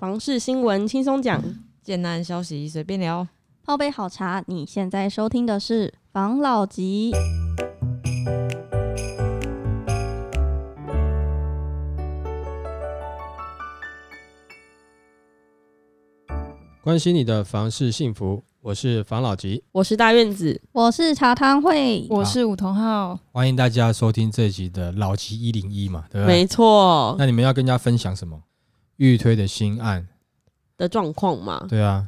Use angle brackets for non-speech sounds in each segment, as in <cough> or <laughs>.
房事新闻轻松讲，简单消息随便聊。泡杯好茶，你现在收听的是房老吉。关心你的房事幸福，我是房老吉，我是大院子，我是茶汤会，我是武同浩，欢迎大家收听这一集的老吉一零一嘛，对不对？没错那你们要跟大家分享什么？预推的新案，的状况嘛。对啊，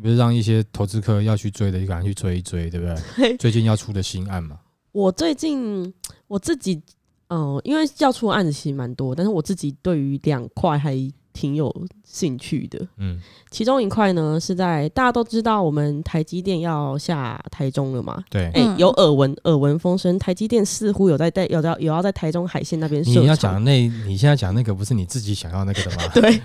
不是让一些投资客要去追的，就赶快去追一追，对不对？最近要出的新案嘛，我最近我自己，嗯、因为要出的案子其实蛮多，但是我自己对于两块还挺有兴趣的。嗯，其中一块呢是在大家都知道我们台积电要下台中了嘛？对。哎、嗯有耳闻耳闻风声，台积电似乎有在在有在有要在台中海线那边你要讲那，你现在讲那个不是你自己想要那个的吗？<laughs> 对，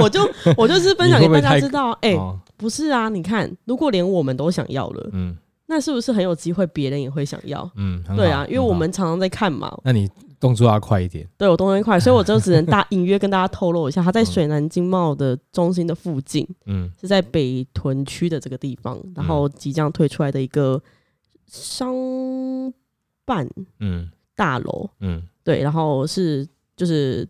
我就我就是分享给大家知道，哎、哦，不是啊，你看，如果连我们都想要了，嗯那是不是很有机会别人也会想要？嗯，对啊，因为我们常常在看嘛，那你动作要快一点。对我动作快，所以我就只能 <laughs> 大隐约跟大家透露一下，它在嗯。水南经贸的中心的附近，嗯。是在北屯区的这个地方，然后即将推出来的一个商办嗯。大楼，嗯。对，然后是就是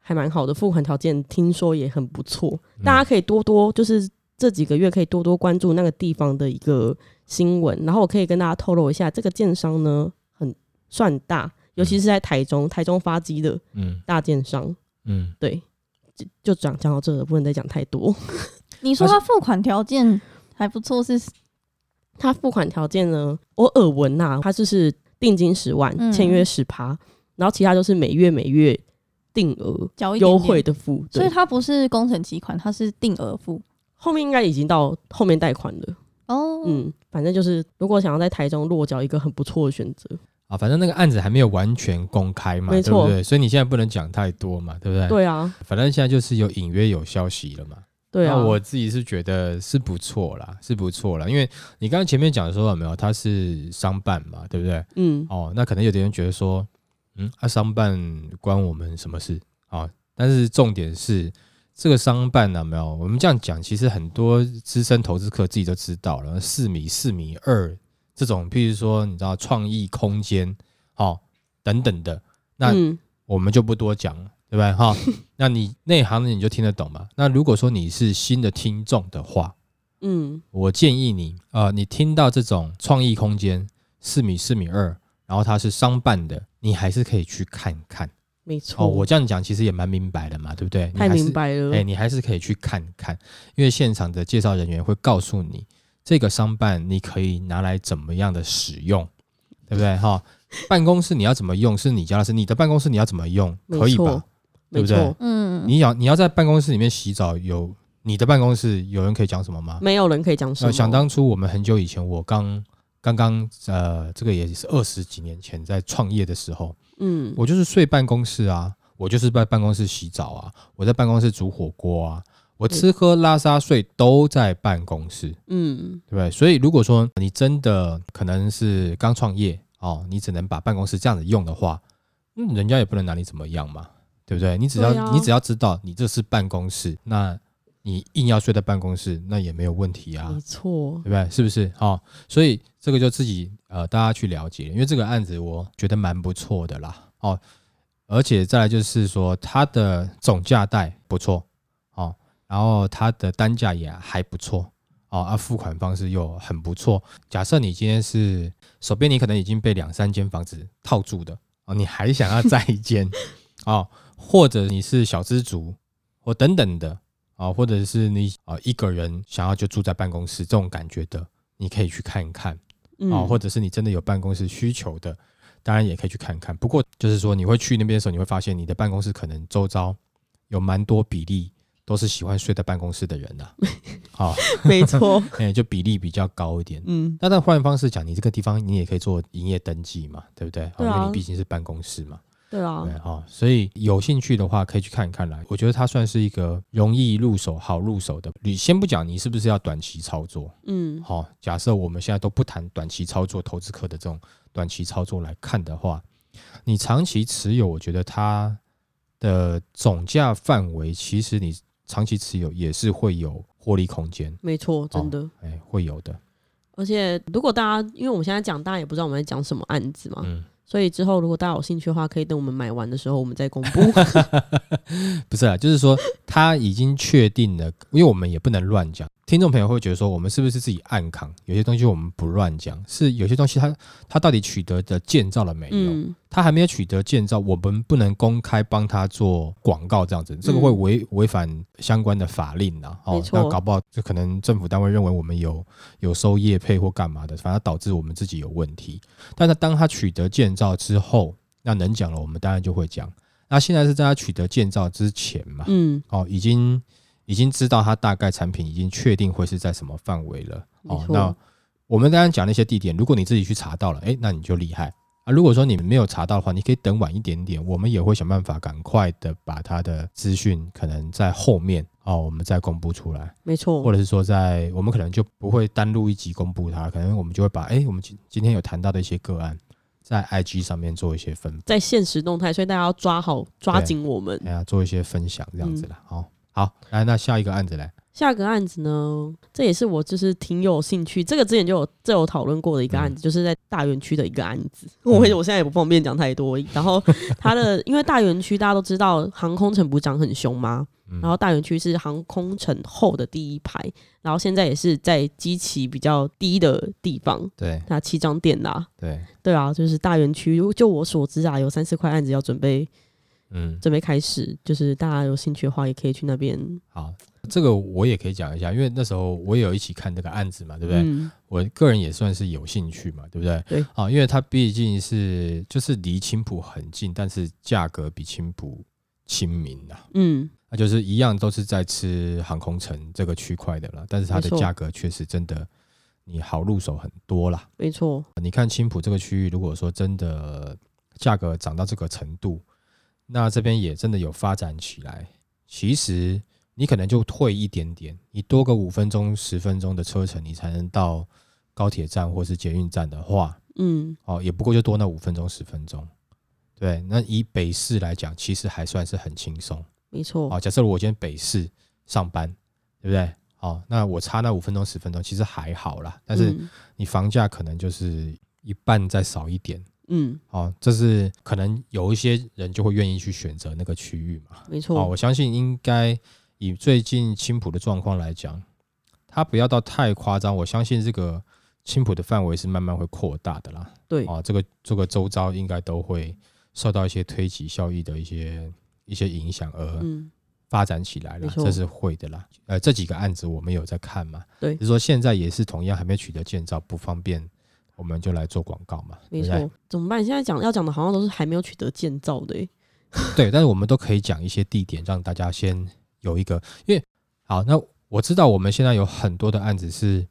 还蛮好的付款条件，听说也很不错，嗯。大家可以多多就是这几个月可以多多关注那个地方的一个新闻，然后我可以跟大家透露一下，这个建商呢很算大，尤其是在台中，台中发机的嗯大建商，嗯，对，就就讲讲到这了，不能再讲太多。<laughs> 你说他付款条件还不错，是 <laughs> 他付款条件呢，我耳闻呐，他就是定金十万，嗯签约十趴，然后其他都是每月每月定额交优惠，的付，对，所以它不是工程期款，它是定额付。后面应该已经到后面贷款了。哦，嗯，反正就是如果想要在台中落脚，一个很不错的选择。啊，反正那个案子还没有完全公开嘛，对不对？所以你现在不能讲太多嘛，对不对？对啊，反正现在就是有隐约有消息了嘛。对啊，那我自己是觉得是不错啦，是不错啦，因为你刚刚前面讲的说有没有，他是商办嘛，对不对？嗯哦，那可能有的人觉得说，嗯，啊，商办关我们什么事啊、哦？但是重点是这个商办呢、有没有？我们这样讲，其实很多资深投资客自己都知道了，四米、四米二这种，譬如说你知道创意空间，哦等等的，那嗯我们就不多讲了，对不对？哈，<laughs> 那你内行的你就听得懂嘛。那如果说你是新的听众的话，嗯我建议你，呃，你听到这种创意空间四米四米二，然后它是商办的，你还是可以去看看。没错。哦，我这样讲其实也蛮明白的嘛，对不对？你太还是明白了。哎、你还是可以去看看，因为现场的介绍人员会告诉你这个商办你可以拿来怎么样的使用，对不对？哈，办公室你要怎么用是你家的事，你的办公室你要怎么用，可以吧对不对，嗯，你要你要在办公室里面洗澡，有你的办公室有人可以讲什么吗？没有人可以讲什呃，么。想当初我们很久以前，我刚刚刚呃，这个也是二十几年前在创业的时候，嗯，我就是睡办公室啊，我就是在办公室洗澡啊，我在办公室煮火锅啊，我吃喝拉撒睡都在办公室，嗯对不对？所以如果说你真的可能是刚创业哦，你只能把办公室这样子用的话，嗯，人家也不能拿你怎么样嘛，对不对？你只要、啊你只要知道你这是办公室，那你硬要睡在办公室，那也没有问题啊没，错对。不对？是不是？哦，所以这个就自己呃大家去了解，因为这个案子我觉得蛮不错的啦。哦，而且再来就是说它的总价带不错哦，然后它的单价也还不错哦，啊付款方式又很不错。假设你今天是手边你可能已经被两三间房子套住的哦，你还想要再一间 <laughs> 哦，或者你是小资族或等等的。啊，或者是你啊一个人想要就住在办公室这种感觉的，你可以去看一看嗯，啊，或者是你真的有办公室需求的，当然也可以去看看。不过就是说，你会去那边的时候，你会发现你的办公室可能周遭有蛮多比例都是喜欢睡在办公室的人呐、啊，<laughs> 好，没错。<laughs> 哎，就比例比较高一点。嗯，那但换方式讲，你这个地方你也可以做营业登记嘛，对不对？对啊因为你毕竟是办公室嘛。对啊对，哈、所以有兴趣的话可以去看一看啦。我觉得它算是一个容易入手、好入手的。你先不讲你是不是要短期操作，嗯好、假设我们现在都不谈短期操作，投资客的这种短期操作来看的话，你长期持有，我觉得它的总价范围其实你长期持有也是会有获利空间，没错，真的。哎，会有的。而且如果大家，因为我们现在讲，大家也不知道我们在讲什么案子嘛，嗯，所以之后如果大家有兴趣的话，可以等我们买完的时候，我们再公布。<laughs> 不是啊，就是说他已经确定了，因为我们也不能乱讲。听众朋友会觉得说，我们是不是自己暗扛？有些东西我们不乱讲，是有些东西他他到底取得的建造了没有？嗯，他还没有取得建造，我们不能公开帮他做广告，这样子，这个会违违反相关的法令啊。哦，那搞不好就可能政府单位认为我们有有收业配或干嘛的，反而导致我们自己有问题。但是当他取得建造之后，那能讲了，我们当然就会讲。那现在是在他取得建造之前嘛？嗯，哦，已经已经知道它大概产品已经确定会是在什么范围了。哦，那我们刚刚讲那些地点，如果你自己去查到了，诶，那你就厉害啊。如果说你们没有查到的话，你可以等晚一点点，我们也会想办法赶快的把它的资讯可能在后面哦，我们再公布出来，没错或。者是说在我们可能就不会单录一集公布它，可能我们就会把诶，我们今今天有谈到的一些个案。在 IG 上面做一些分在现实动态，所以大家要抓好、抓紧我们。哎呀，做一些分享这样子嗯啦。好、好，来，那下一个案子来，下个案子呢，这也是我就是挺有兴趣，这个之前就有这有讨论过的一个案子，就是在大园区的一个案子。嗯我我现在也不方便讲太多。然后 <laughs> 它的，因为大园区大家都知道航空城不是涨很凶吗？嗯然后大园区是航空城后的第一排，然后现在也是在基期比较低的地方，对那七张店啦。对，对啊，就是大园区，就我所知啊，有三四块案子要准备嗯，准备开始，就是大家有兴趣的话，也可以去那边，好，这个我也可以讲一下，因为那时候我也有一起看这个案子嘛，对不对？嗯，我个人也算是有兴趣嘛，对不对？对，啊，因为它毕竟是就是离青浦很近，但是价格比青浦亲民呐、嗯，那就是一样都是在吃航空城这个区块的啦，但是它的价格确实真的你好入手很多啦。没错，你看青浦这个区域，如果说真的价格涨到这个程度，那这边也真的有发展起来。其实你可能就退一点点，你多个五分钟、十分钟的车程，你才能到高铁站或是捷运站的话，嗯，哦，也不过就多那五分钟、十分钟。对，那以北市来讲，其实还算是很轻松。没错，哦，假设我今天北市上班，对不对？哦，那我差那五分钟、十分钟，其实还好啦。但是嗯你房价可能就是一半再少一点。嗯，哦，这是可能有一些人就会愿意去选择那个区域嘛。哦，没错，我相信应该以最近青浦的状况来讲，它不要到太夸张。我相信这个青浦的范围是慢慢会扩大的啦。对，哦，这个这个周遭应该都会受到一些推挤效益的一些一些影响而嗯，发展起来了，这是会的啦。呃，这几个案子我们有在看嘛，对就是说现在也是同样还没取得建造，不方便，我们就来做广告嘛，没？错，怎么办？现在讲要讲的好像都是还没有取得建造的、欸，<laughs> <laughs> 对，但是我们都可以讲一些地点，让大家先有一个，因为好，那我知道我们现在有很多的案子是，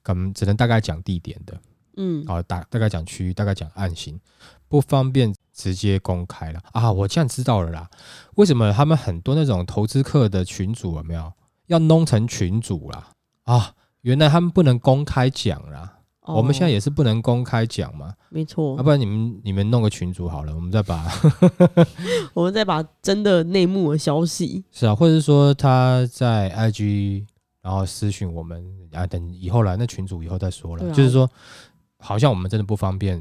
可能只能大概讲地点的，嗯，啊，大大概讲区域，大概讲案型，不方便直接公开了啊。我这样知道了啦，为什么他们很多那种投资客的群组有没有要弄成群组啦？啊，原来他们不能公开讲啦。我们现在哦也是不能公开讲嘛，没错。要、，不然你们你们弄个群组好了，我们再把 <laughs> 我们再把真的内幕的消息，是啊，或者是说他在 IG 然后私讯我们啊，等以后来那群组以后再说了，啊。就是说好像我们真的不方便，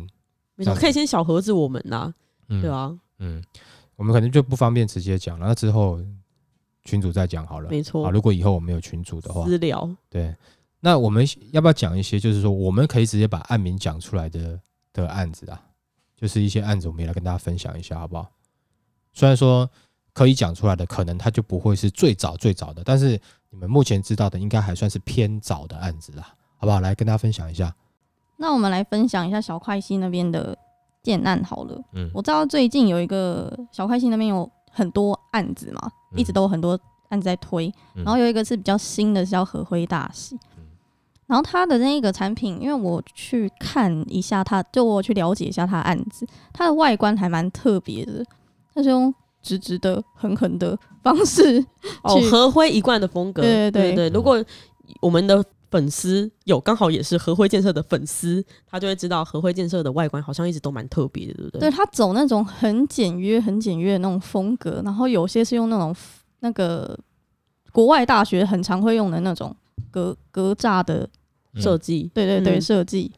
没错，可以先小盒子我们呐，嗯，对啊，嗯，我们可能就不方便直接讲了，那之后群主再讲好了。没错。啊，，如果以后我们有群主的话，私聊，对，那我们要不要讲一些，就是说我们可以直接把案名讲出来的的案子啊，就是一些案子，我们也来跟大家分享一下，好不好？虽然说可以讲出来的，可能它就不会是最早最早的，但是你们目前知道的，应该还算是偏早的案子啦，好不好？来跟大家分享一下。那我们来分享一下小快溪那边的建案好了。嗯，我知道最近有一个小快溪那边有很多案子嘛，嗯一直都有很多案子在推，嗯然后有一个是比较新的，是叫和辉大喜嗯。然后他的那个产品，因为我去看一下它，就我去了解一下它的案子，它的外观还蛮特别的，它是用直直的、狠狠的方式哦，去合辉一贯的风格，对对对对如果我们的粉丝有刚好也是合辉建设的粉丝，他就会知道合辉建设的外观好像一直都蛮特别的，对不对？对，他走那种很简约、很简约的那种风格，然后有些是用那种那个国外大学很常会用的那种格格栅的，嗯设计，对对对，嗯。设计，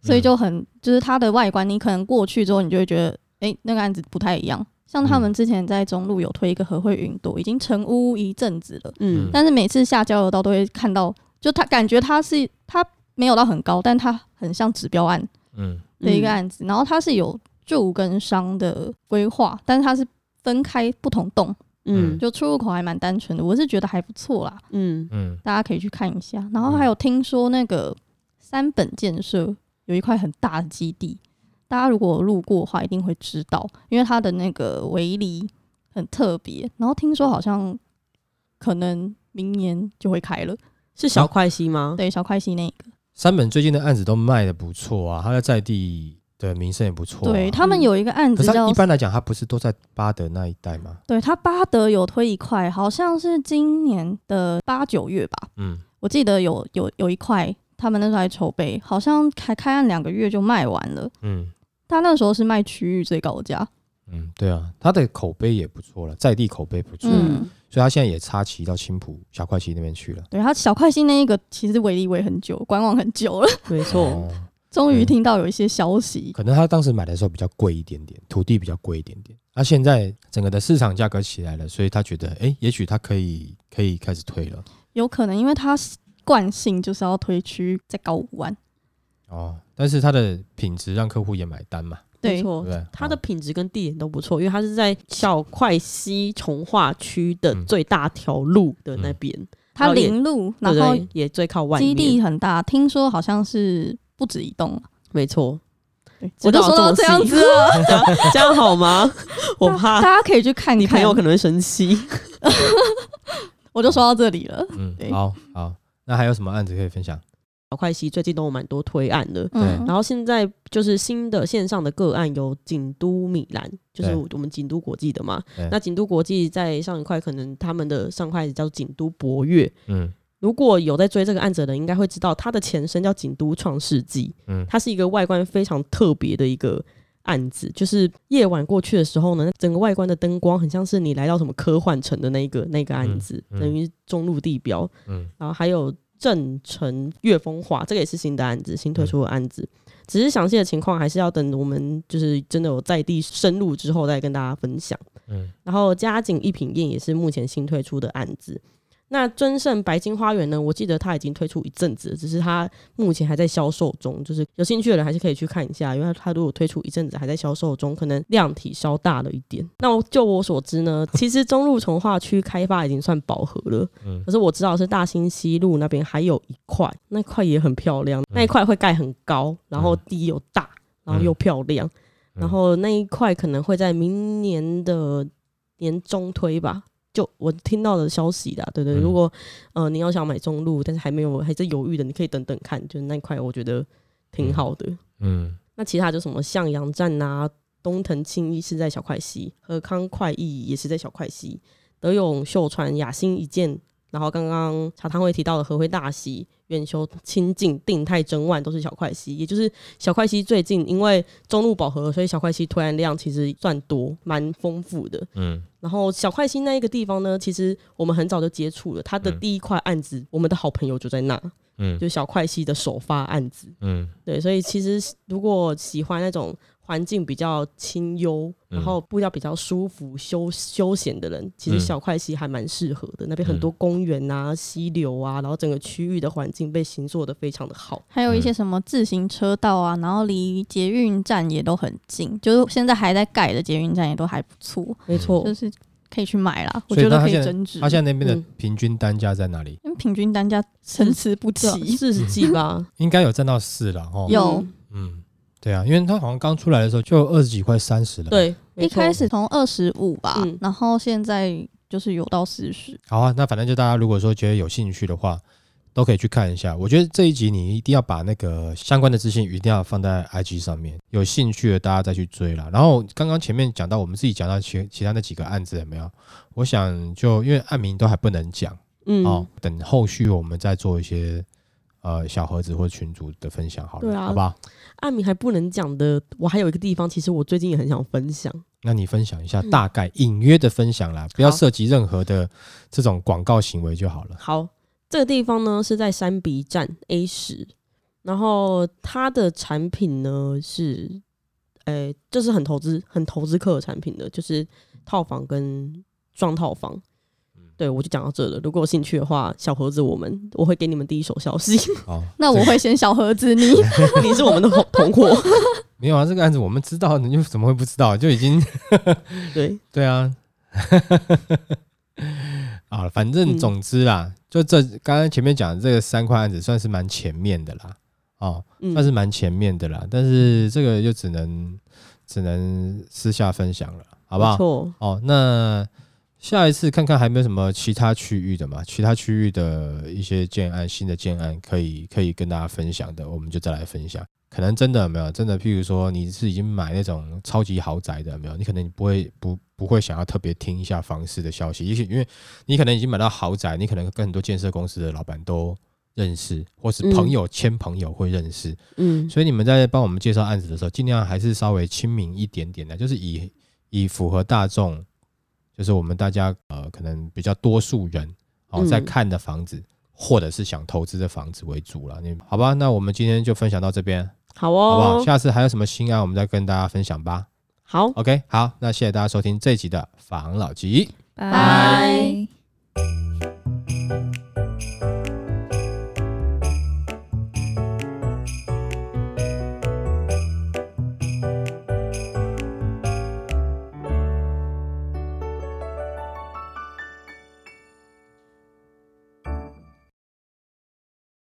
所以就很就是它的外观，你可能过去之后，你就会觉得，哎、那个案子不太一样。像他们之前在中路有推一个和会云朵，已经成屋一阵子了，嗯。但是每次下交流道都会看到，就他感觉它是它没有到很高，但它很像指标案嗯。的一个案子，然后它是有住跟商的规划，但是它是分开不同栋，嗯。就出入口还蛮单纯的，我是觉得还不错啦，嗯。嗯。大家可以去看一下。然后还有听说那个三本建设有一块很大的基地，大家如果路过的话，一定会知道，因为它的那个围篱很特别。然后听说好像可能明年就会开了，是小块西吗？对，小块西那个，三本最近的案子都卖的不错啊，他在在地的名声也不错、啊。对他们有一个案可是他子叫一般来讲，他不是都在巴德那一带吗？对他巴德有推一块，好像是今年的八九月吧，嗯。我记得有有有一块，他们那时候还筹备，好像开开案两个月就卖完了。嗯。他那时候是卖区域最高价，嗯，对啊，他的口碑也不错了，在地口碑不错，嗯，所以他现在也插旗到青浦小快旗那边去了。对他小快旗那一个其实维力维很久，观望很久了，没错，哦终于听到有一些消息。可能他当时买的时候比较贵一点点，土地比较贵一点点。那、现在整个的市场价格起来了，所以他觉得，哎、也许他可以可以开始推了。有可能因为他惯性就是要推区再高五万，哦，但是它的品质让客户也买单嘛，对没错对不。对？它的哦品质跟地点都不错，因为它是在小块西从化区的嗯最大条路的那边，他临路，然后，也最靠外基。地很大，听说好像是不止一栋，没错，我就说到道这样子了，这样好吗？<laughs> 我怕大家可以去看看。你朋友可能会生气。<laughs> 我就说到这里了。嗯，好好，那还有什么案子可以分享？小快西最近都有蛮多推案的，嗯，然后现在就是新的线上的个案有景都米兰，就是我们景都国际的嘛。那景都国际在上一块可能他们的上块叫景都博越，嗯如果有在追这个案子的人，应该会知道它的前身叫景都创世纪，嗯它是一个外观非常特别的一个案子，就是夜晚过去的时候呢，整个外观的灯光很像是你来到什么科幻城的那个那个案子，嗯嗯等于中路地标，嗯然后还有正城月风华，这个也是新的案子，新推出的案子。只是详细的情况还是要等我们就是真的有在地深入之后再跟大家分享。嗯然后嘉景一品宴也是目前新推出的案子。那尊盛白金花园呢？我记得它已经推出一阵子了，只是它目前还在销售中。就是有兴趣的人还是可以去看一下，因为它它如果推出一阵子还在销售中，可能量体稍大了一点。那我就我所知呢，其实中路从化区开发已经算饱和了，嗯可是我知道是大兴西路那边还有一块，那块也很漂亮，那一块会盖很高，然后地又大，然后又漂亮，嗯然后那一块可能会在明年的年中推吧。就我听到的消息啦，对对，嗯。如果呃你要想买中路，但是还没有还在犹豫的，你可以等等看，就是那块我觉得挺好的。嗯。那其他就什么向阳站啊、东藤青衣是在小块西，和康快意也是在小块西，德永秀传雅兴一见，然后刚刚茶汤会提到的和辉大溪、远修清净、定泰整万都是小块溪，也就是小块溪最近因为中路饱和，所以小块溪推案量其实算多，蛮丰富的。嗯。然后小块溪那一个地方呢，其实我们很早就接触了，它的嗯。第一块案子，我们的好朋友就在那，嗯。就小块溪的首发案子。嗯。对，所以其实如果喜欢那种环境比较清幽，嗯然后步调比较舒服、休休闲的人，其实嗯小块溪还蛮适合的。那边很多嗯公园啊、溪流啊，然后整个区域的环境被形做的非常的好。还有一些什么自行车道啊，然后离捷运站也都很近，就是现在还在盖的捷运站也都还不错，没错就，是可以去买啦。我所以觉得可以增值。他现在那边的嗯平均单价在哪里？因为平均单价参差不齐，四十几吧，<laughs> 应该有占到四了哦。有嗯嗯，对啊，因为他好像刚出来的时候就二十几块、三十了。，对，一错开始从二十五吧，嗯然后现在就是有到四十。好啊，那反正就大家如果说觉得有兴趣的话，都可以去看一下。我觉得这一集你一定要把那个相关的资讯一定要放在 IG 上面，有兴趣的大家再去追啦。然后刚刚前面讲到我们自己讲到其其他那几个案子有没有？我想就因为案名都还不能讲嗯，哦，等后续我们再做一些呃小盒子或群组的分享好了，对啊好不好？艾米还不能讲的，我还有一个地方，其实我最近也很想分享。那你分享一下嗯大概隐约的分享啦，不要涉及任何的这种广告行为就好了。好，这个地方呢是在山鼻站 A 十，然后它的产品呢是，呃，就是很投资很投资客的产品的，就是套房跟双套房。对，我就讲到这了。如果有兴趣的话，小盒子我们我会给你们第一手消息。<laughs> 好，那我会先小盒子，你 <laughs> <laughs> 你是我们的同同伙，没有啊，这个案子我们知道，你就怎么会不知道？就已经对，对啊。啊，反正嗯总之啦，就这刚刚前面讲的这个三块案子算是蛮前面的啦，哦，嗯算是蛮前面的啦，但是这个就只能只能私下分享了，好不好？错，哦，那下一次看看还没有什么其他区域的嘛？其他区域的一些建案、新的建案可以可以跟大家分享的，我们就再来分享。可能真的有没有真的，譬如说你是已经买那种超级豪宅的有没有？你可能你不会不不会想要特别听一下房市的消息，也许因为你可能已经买到豪宅，你可能跟很多建设公司的老板都认识，或是朋友牵朋友会认识，嗯，所以你们在帮我们介绍案子的时候，尽量还是稍微亲民一点点的，就是以以符合大众，就是我们大家呃可能比较多数人哦嗯在看的房子，或者是想投资的房子为主了。你好吧？那我们今天就分享到这边，好好不好？哦，下次还有什么新案，我们再跟大家分享吧。好，OK，好，那谢谢大家收听这一集的房老吉。拜拜